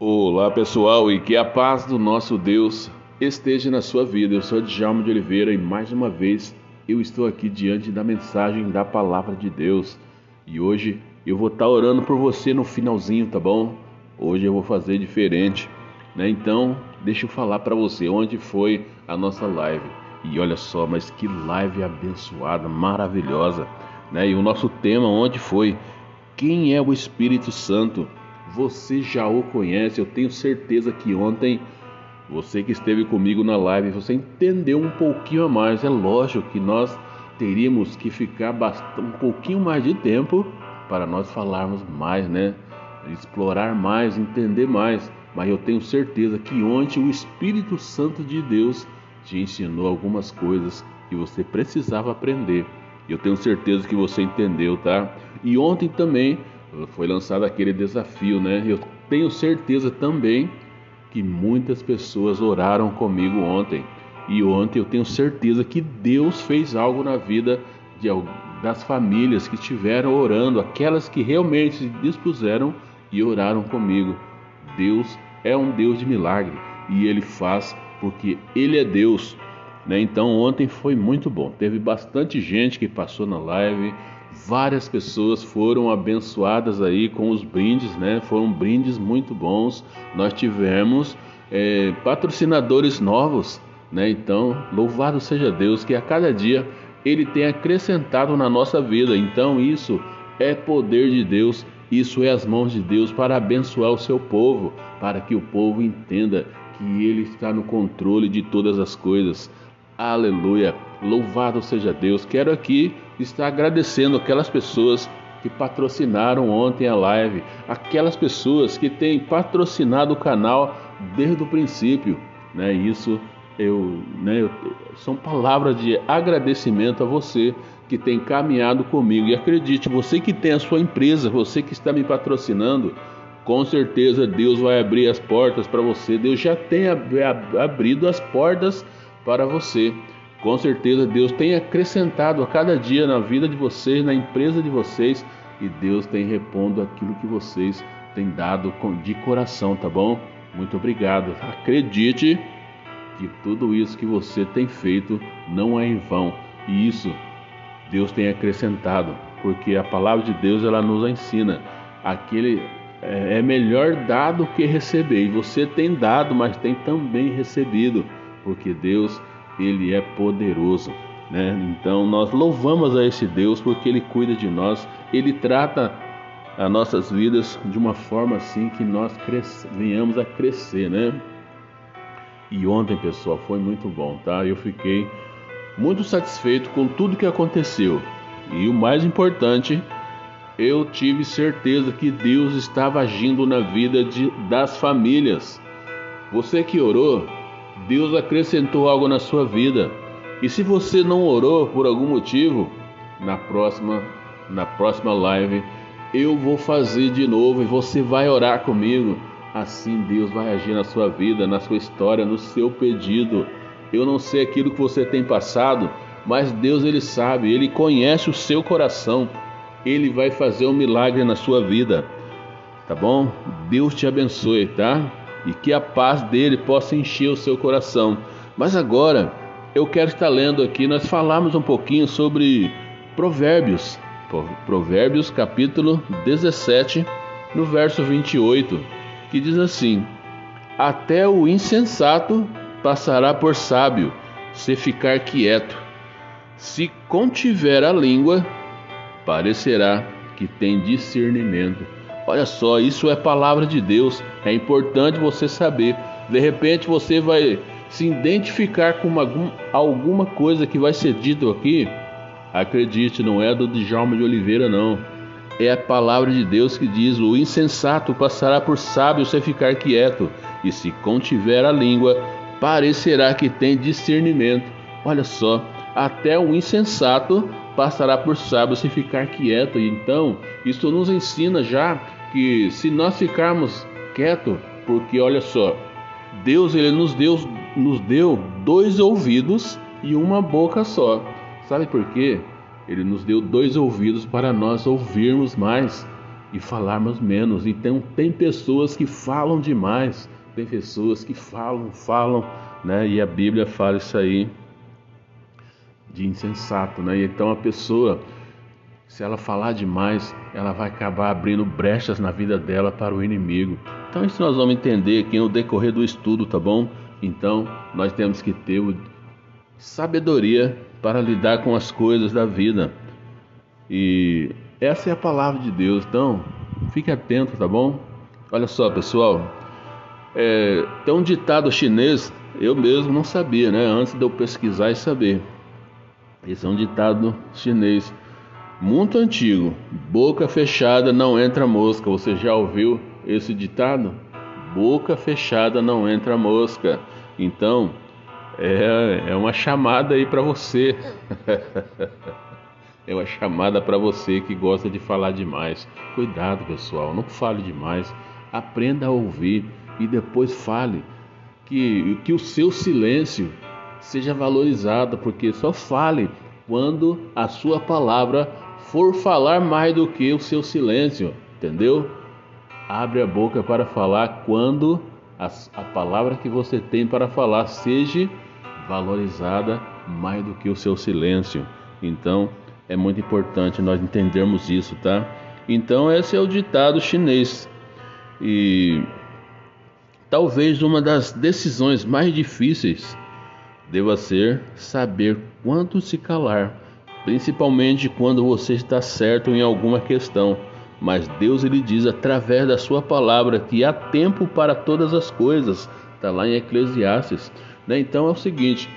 Olá pessoal e que a paz do nosso Deus esteja na sua vida. Eu sou Djalma de Oliveira e mais uma vez eu estou aqui diante da mensagem da palavra de Deus. E hoje eu vou estar orando por você no finalzinho, tá bom? Hoje eu vou fazer diferente, né? Então, deixa eu falar para você onde foi a nossa live. E olha só, mas que live abençoada, maravilhosa, né? E o nosso tema onde foi? Quem é o Espírito Santo? Você já o conhece, eu tenho certeza que ontem você que esteve comigo na live, você entendeu um pouquinho a mais. É lógico que nós teríamos que ficar um pouquinho mais de tempo para nós falarmos mais, né? Explorar mais, entender mais. Mas eu tenho certeza que ontem o Espírito Santo de Deus te ensinou algumas coisas que você precisava aprender. Eu tenho certeza que você entendeu, tá? E ontem também foi lançado aquele desafio, né? Eu tenho certeza também que muitas pessoas oraram comigo ontem. E ontem eu tenho certeza que Deus fez algo na vida de, das famílias que estiveram orando, aquelas que realmente se dispuseram e oraram comigo. Deus é um Deus de milagre e ele faz porque ele é Deus. Né? Então ontem foi muito bom. Teve bastante gente que passou na live, Várias pessoas foram abençoadas aí com os brindes, né? Foram brindes muito bons. Nós tivemos é, patrocinadores novos, né? Então, louvado seja Deus que a cada dia Ele tem acrescentado na nossa vida. Então, isso é poder de Deus, isso é as mãos de Deus para abençoar o seu povo, para que o povo entenda que Ele está no controle de todas as coisas. Aleluia! Louvado seja Deus. Quero aqui estar agradecendo aquelas pessoas que patrocinaram ontem a live, aquelas pessoas que têm patrocinado o canal desde o princípio, né? Isso eu, né, eu, são palavras de agradecimento a você que tem caminhado comigo. E acredite, você que tem a sua empresa, você que está me patrocinando, com certeza Deus vai abrir as portas para você. Deus já tem ab abrido as portas para você. Com certeza Deus tem acrescentado a cada dia na vida de vocês, na empresa de vocês, e Deus tem repondo aquilo que vocês têm dado de coração, tá bom? Muito obrigado. Acredite que tudo isso que você tem feito não é em vão. E isso Deus tem acrescentado, porque a palavra de Deus ela nos ensina aquele é, é melhor dado que receber. E você tem dado, mas tem também recebido, porque Deus ele é poderoso. Né? Então nós louvamos a esse Deus porque Ele cuida de nós, Ele trata as nossas vidas de uma forma assim que nós venhamos a crescer, né? E ontem, pessoal, foi muito bom, tá? Eu fiquei muito satisfeito com tudo que aconteceu. E o mais importante, eu tive certeza que Deus estava agindo na vida de, das famílias. Você que orou, Deus acrescentou algo na sua vida. E se você não orou por algum motivo, na próxima na próxima live eu vou fazer de novo e você vai orar comigo. Assim Deus vai agir na sua vida, na sua história, no seu pedido. Eu não sei aquilo que você tem passado, mas Deus ele sabe, ele conhece o seu coração. Ele vai fazer um milagre na sua vida. Tá bom? Deus te abençoe, tá? E que a paz dele possa encher o seu coração. Mas agora eu quero estar lendo aqui, nós falamos um pouquinho sobre Provérbios, Provérbios capítulo 17, no verso 28, que diz assim: Até o insensato passará por sábio, se ficar quieto. Se contiver a língua, parecerá que tem discernimento. Olha só, isso é palavra de Deus. É importante você saber. De repente você vai se identificar com uma, alguma coisa que vai ser dito aqui. Acredite, não é do Djalma de Oliveira, não. É a palavra de Deus que diz: O insensato passará por sábio se ficar quieto, e se contiver a língua, parecerá que tem discernimento. Olha só, até o insensato passará por sábio se ficar quieto. Então, isso nos ensina já que se nós ficarmos quietos, porque olha só, Deus ele nos deu, nos deu dois ouvidos e uma boca só. Sabe por quê? Ele nos deu dois ouvidos para nós ouvirmos mais. e falarmos menos. Então tem pessoas que falam demais, tem pessoas que falam, falam, né? E a Bíblia fala isso aí de insensato, né? Então a pessoa, se ela falar demais, ela vai acabar abrindo brechas na vida dela para o inimigo. Então isso nós vamos entender aqui no decorrer do estudo, tá bom? Então nós temos que ter sabedoria para lidar com as coisas da vida. E essa é a palavra de Deus. Então fique atento, tá bom? Olha só, pessoal. É, tem um ditado chinês, eu mesmo não sabia, né? Antes de eu pesquisar e saber. Esse é um ditado chinês muito antigo. Boca fechada não entra mosca. Você já ouviu esse ditado? Boca fechada não entra mosca. Então, é, é uma chamada aí para você. é uma chamada para você que gosta de falar demais. Cuidado, pessoal, não fale demais. Aprenda a ouvir e depois fale. Que, que o seu silêncio seja valorizada, porque só fale quando a sua palavra for falar mais do que o seu silêncio, entendeu? Abre a boca para falar quando a, a palavra que você tem para falar seja valorizada mais do que o seu silêncio. Então, é muito importante nós entendermos isso, tá? Então, esse é o ditado chinês. E talvez uma das decisões mais difíceis deva ser saber quanto se calar, principalmente quando você está certo em alguma questão. Mas Deus ele diz através da sua palavra que há tempo para todas as coisas. Está lá em Eclesiastes. Né? Então é o seguinte: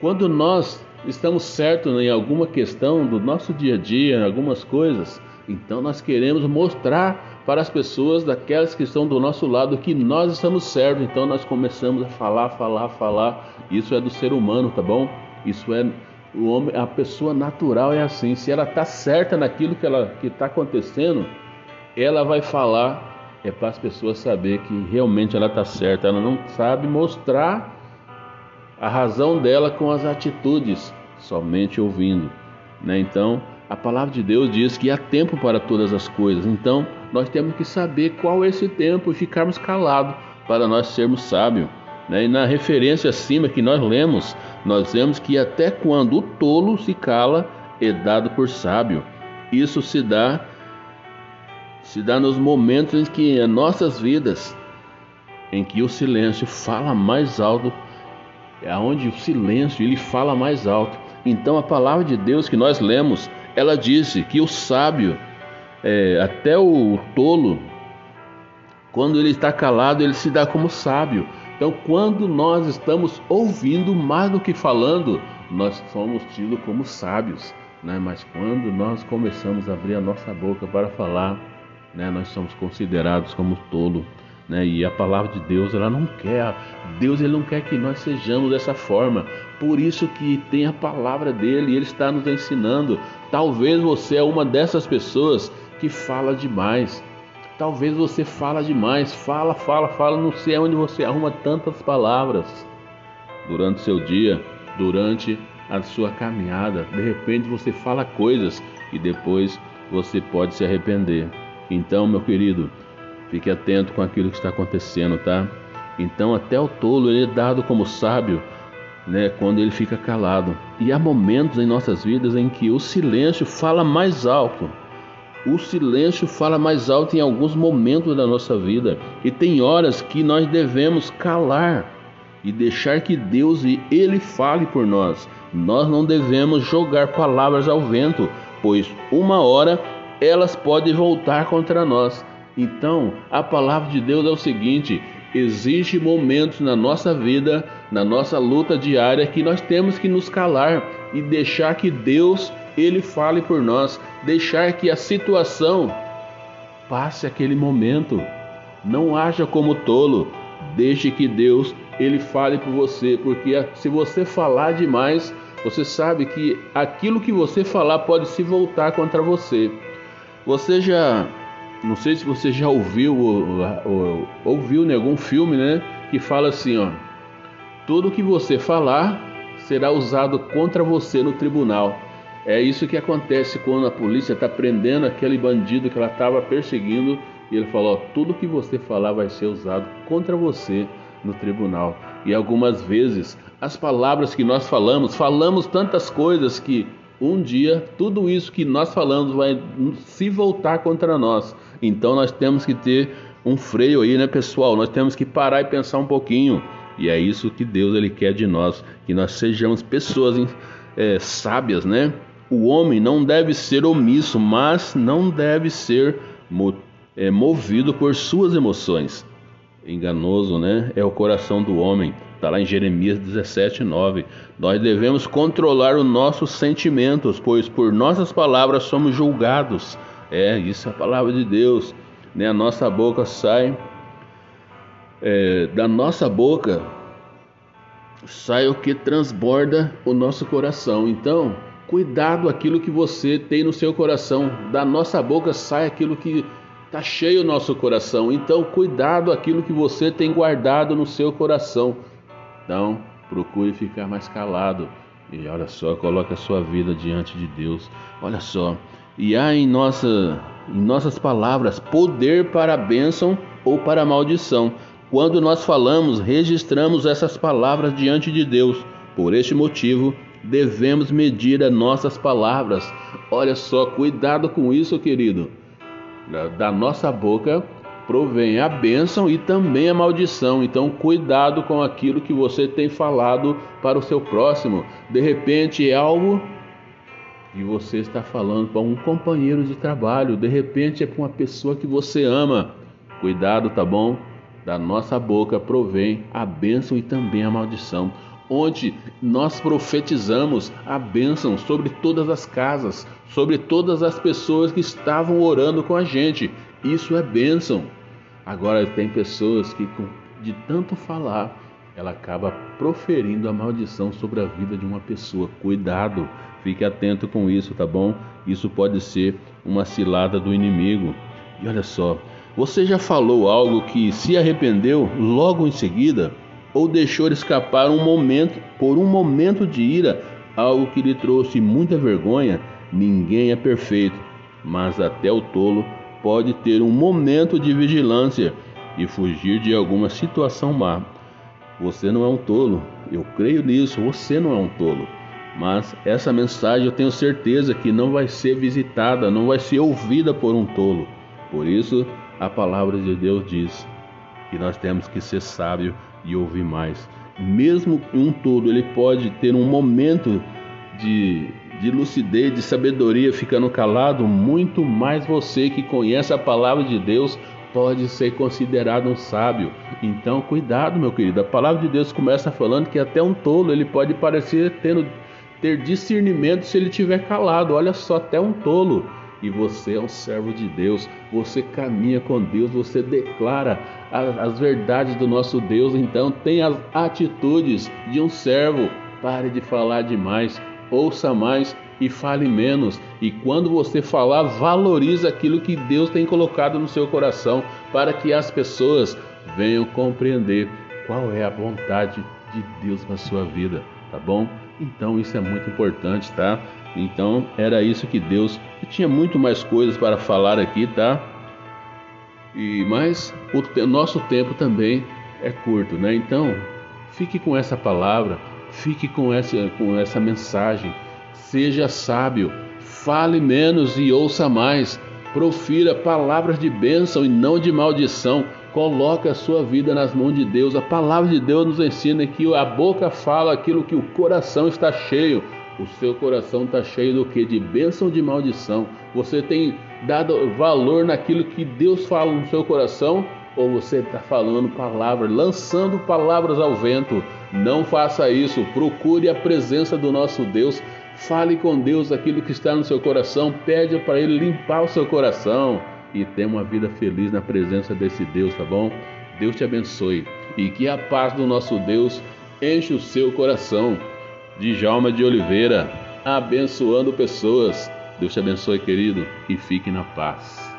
quando nós estamos certos em alguma questão do nosso dia a dia, em algumas coisas, então nós queremos mostrar para as pessoas daquelas que estão do nosso lado que nós estamos certos. Então nós começamos a falar, falar, falar. Isso é do ser humano, tá bom? Isso é o homem, a pessoa natural é assim. Se ela está certa naquilo que ela que está acontecendo, ela vai falar é para as pessoas saber que realmente ela está certa. Ela não sabe mostrar a razão dela com as atitudes, somente ouvindo, né? Então a palavra de Deus diz que há tempo para todas as coisas. Então, nós temos que saber qual é esse tempo e ficarmos calados para nós sermos sábios. Né? E na referência acima que nós lemos, nós vemos que até quando o tolo se cala, é dado por sábio. Isso se dá se dá nos momentos em que em nossas vidas em que o silêncio fala mais alto, é onde o silêncio ele fala mais alto. Então a palavra de Deus que nós lemos ela disse que o sábio, é, até o tolo, quando ele está calado, ele se dá como sábio. Então, quando nós estamos ouvindo mais do que falando, nós somos tidos como sábios. Né? Mas quando nós começamos a abrir a nossa boca para falar, né, nós somos considerados como tolo. Né? E a palavra de Deus, ela não quer, Deus ele não quer que nós sejamos dessa forma. Por isso que tem a palavra dele, e ele está nos ensinando. Talvez você é uma dessas pessoas que fala demais. Talvez você fala demais, fala, fala, fala, não sei onde você arruma tantas palavras durante seu dia, durante a sua caminhada. De repente você fala coisas e depois você pode se arrepender. Então, meu querido, Fique atento com aquilo que está acontecendo, tá? Então, até o tolo ele é dado como sábio, né, quando ele fica calado. E há momentos em nossas vidas em que o silêncio fala mais alto. O silêncio fala mais alto em alguns momentos da nossa vida, e tem horas que nós devemos calar e deixar que Deus e ele fale por nós. Nós não devemos jogar palavras ao vento, pois uma hora elas podem voltar contra nós. Então, a palavra de Deus é o seguinte: existem momentos na nossa vida, na nossa luta diária, que nós temos que nos calar e deixar que Deus ele fale por nós, deixar que a situação passe aquele momento. Não haja como tolo, deixe que Deus ele fale por você, porque se você falar demais, você sabe que aquilo que você falar pode se voltar contra você. Você já não sei se você já ouviu ou, ou, ouviu em algum filme, né? Que fala assim, ó. Tudo que você falar será usado contra você no tribunal. É isso que acontece quando a polícia está prendendo aquele bandido que ela estava perseguindo e ele falou: tudo que você falar vai ser usado contra você no tribunal. E algumas vezes as palavras que nós falamos, falamos tantas coisas que um dia tudo isso que nós falamos vai se voltar contra nós. Então nós temos que ter um freio aí, né, pessoal? Nós temos que parar e pensar um pouquinho. E é isso que Deus ele quer de nós, que nós sejamos pessoas é, sábias, né? O homem não deve ser omisso, mas não deve ser é, movido por suas emoções. Enganoso, né? É o coração do homem. Está lá em Jeremias 17, 9. Nós devemos controlar os nossos sentimentos, pois por nossas palavras somos julgados. É, isso é a palavra de Deus. Né? A nossa boca sai, é, da nossa boca sai o que transborda o nosso coração. Então, cuidado aquilo que você tem no seu coração. Da nossa boca sai aquilo que está cheio o nosso coração. Então, cuidado aquilo que você tem guardado no seu coração. Então, procure ficar mais calado. E olha só, coloque a sua vida diante de Deus. Olha só. E há em, nossa, em nossas palavras poder para a bênção ou para a maldição. Quando nós falamos, registramos essas palavras diante de Deus. Por este motivo, devemos medir as nossas palavras. Olha só, cuidado com isso, querido. Da nossa boca provém a bênção e também a maldição. Então, cuidado com aquilo que você tem falado para o seu próximo. De repente, é algo que você está falando para um companheiro de trabalho, de repente é para uma pessoa que você ama. Cuidado, tá bom? Da nossa boca provém a bênção e também a maldição. Onde nós profetizamos a bênção sobre todas as casas, sobre todas as pessoas que estavam orando com a gente. Isso é bênção. Agora tem pessoas que de tanto falar, ela acaba proferindo a maldição sobre a vida de uma pessoa. Cuidado, fique atento com isso, tá bom? Isso pode ser uma cilada do inimigo. E olha só, você já falou algo que se arrependeu logo em seguida ou deixou escapar um momento por um momento de ira, algo que lhe trouxe muita vergonha? Ninguém é perfeito, mas até o tolo pode ter um momento de vigilância e fugir de alguma situação má. Você não é um tolo, eu creio nisso, você não é um tolo. Mas essa mensagem eu tenho certeza que não vai ser visitada, não vai ser ouvida por um tolo. Por isso, a palavra de Deus diz que nós temos que ser sábio e ouvir mais. Mesmo um tolo, ele pode ter um momento de de lucidez, de sabedoria, ficando calado, muito mais você que conhece a palavra de Deus pode ser considerado um sábio. Então, cuidado, meu querido. A palavra de Deus começa falando que até um tolo ele pode parecer tendo, ter discernimento se ele estiver calado. Olha só, até um tolo. E você é um servo de Deus, você caminha com Deus, você declara as, as verdades do nosso Deus, então tem as atitudes de um servo. Pare de falar demais, ouça mais e fale menos. E quando você falar, valorize aquilo que Deus tem colocado no seu coração para que as pessoas venham compreender qual é a vontade de Deus na sua vida, tá bom? Então isso é muito importante, tá? Então era isso que Deus e tinha muito mais coisas para falar aqui, tá? E mas o te, nosso tempo também é curto, né? Então fique com essa palavra Fique com essa, com essa mensagem. Seja sábio, fale menos e ouça mais. Profira palavras de bênção e não de maldição. Coloque a sua vida nas mãos de Deus. A palavra de Deus nos ensina que a boca fala aquilo que o coração está cheio. O seu coração está cheio do que? De bênção de maldição. Você tem dado valor naquilo que Deus fala no seu coração? Ou você está falando palavras, lançando palavras ao vento? Não faça isso. Procure a presença do nosso Deus. Fale com Deus aquilo que está no seu coração. Pede para Ele limpar o seu coração e tenha uma vida feliz na presença desse Deus, tá bom? Deus te abençoe e que a paz do nosso Deus enche o seu coração. Djalma de Oliveira, abençoando pessoas. Deus te abençoe, querido, e fique na paz.